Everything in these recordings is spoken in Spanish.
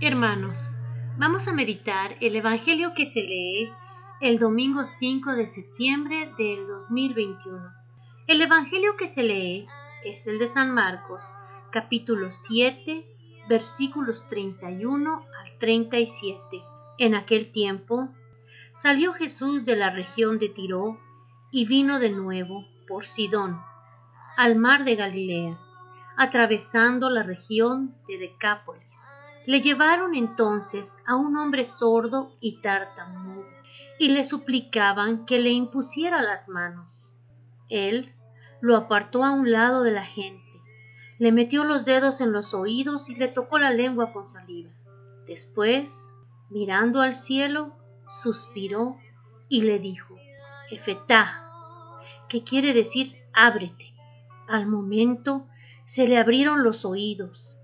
Hermanos, vamos a meditar el Evangelio que se lee el domingo 5 de septiembre del 2021. El Evangelio que se lee es el de San Marcos, capítulo 7, versículos 31 al 37. En aquel tiempo salió Jesús de la región de Tiro y vino de nuevo por Sidón, al mar de Galilea, atravesando la región de Decápolis. Le llevaron entonces a un hombre sordo y tartamudo, y le suplicaban que le impusiera las manos. Él lo apartó a un lado de la gente, le metió los dedos en los oídos y le tocó la lengua con saliva. Después, mirando al cielo, suspiró y le dijo, Efetá, que quiere decir ábrete. Al momento se le abrieron los oídos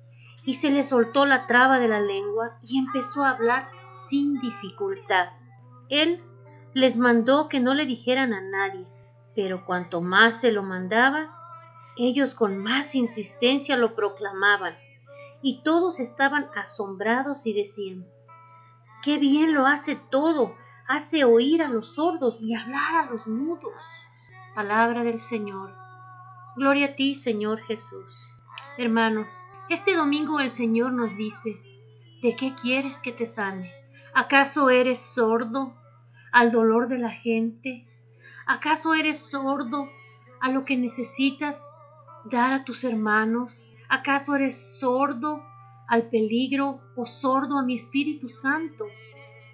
y se le soltó la traba de la lengua y empezó a hablar sin dificultad. Él les mandó que no le dijeran a nadie, pero cuanto más se lo mandaba, ellos con más insistencia lo proclamaban, y todos estaban asombrados y decían, ¡Qué bien lo hace todo! Hace oír a los sordos y hablar a los mudos. Palabra del Señor. Gloria a ti, Señor Jesús. Hermanos, este domingo el Señor nos dice, ¿de qué quieres que te sane? ¿Acaso eres sordo al dolor de la gente? ¿Acaso eres sordo a lo que necesitas dar a tus hermanos? ¿Acaso eres sordo al peligro o sordo a mi Espíritu Santo,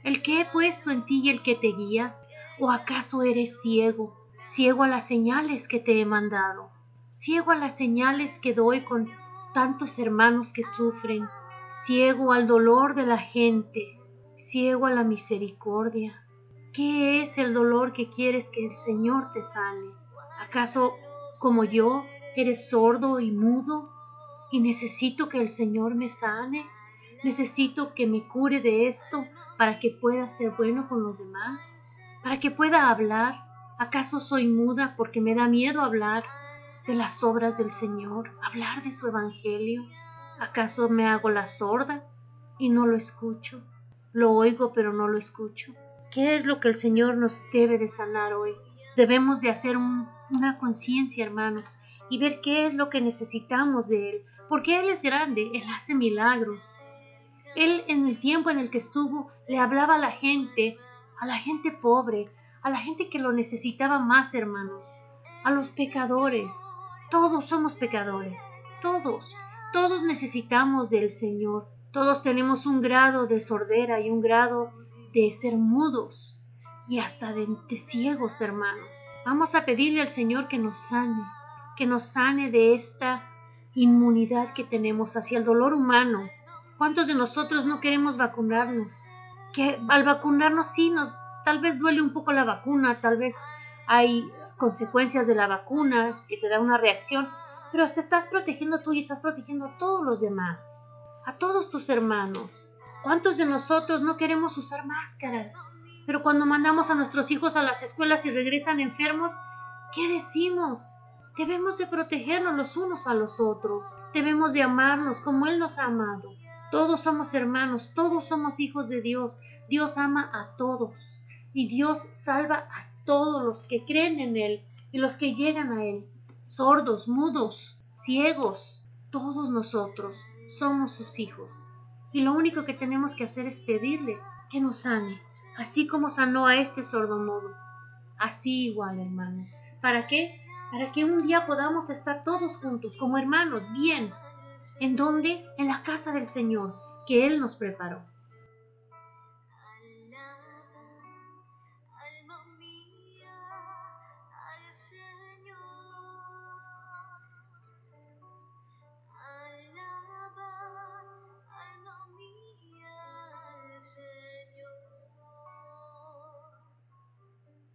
el que he puesto en ti y el que te guía? ¿O acaso eres ciego ciego a las señales que te he mandado, ciego a las señales que doy con tantos hermanos que sufren, ciego al dolor de la gente, ciego a la misericordia. ¿Qué es el dolor que quieres que el Señor te sane? ¿Acaso, como yo, eres sordo y mudo y necesito que el Señor me sane? ¿Necesito que me cure de esto para que pueda ser bueno con los demás? ¿Para que pueda hablar? ¿Acaso soy muda porque me da miedo hablar de las obras del Señor, hablar de su Evangelio? ¿Acaso me hago la sorda y no lo escucho? Lo oigo pero no lo escucho. ¿Qué es lo que el Señor nos debe de sanar hoy? Debemos de hacer una conciencia, hermanos, y ver qué es lo que necesitamos de Él, porque Él es grande, Él hace milagros. Él en el tiempo en el que estuvo le hablaba a la gente, a la gente pobre, a la gente que lo necesitaba más, hermanos, a los pecadores. Todos somos pecadores, todos, todos necesitamos del Señor. Todos tenemos un grado de sordera y un grado de ser mudos y hasta de, ciegos, hermanos. Vamos a pedirle al Señor que nos sane, que nos sane de esta inmunidad que tenemos hacia el dolor humano. ¿Cuántos de nosotros no queremos vacunarnos? Que al vacunarnos sí nos Tal vez duele un poco la vacuna, tal vez hay consecuencias de la vacuna que te da una reacción, pero te estás protegiendo tú y estás protegiendo a todos los demás, a todos tus hermanos. ¿Cuántos de nosotros no queremos usar máscaras? Pero cuando mandamos a nuestros hijos a las escuelas y regresan enfermos, ¿qué decimos? Debemos de protegernos los unos a los otros. Debemos de amarnos como Él nos ha amado. Todos somos hermanos, todos somos hijos de Dios. Dios ama a todos y Dios salva a todos los que creen en Él y los que llegan a Él, sordos, mudos, ciegos, todos nosotros somos sus hijos. Y lo único que tenemos que hacer es pedirle que nos sane, así como sanó a este sordo mudo. Así igual, hermanos. ¿Para qué? Para que un día podamos estar todos juntos como hermanos, bien. ¿En dónde? En la casa del Señor, que Él nos preparó.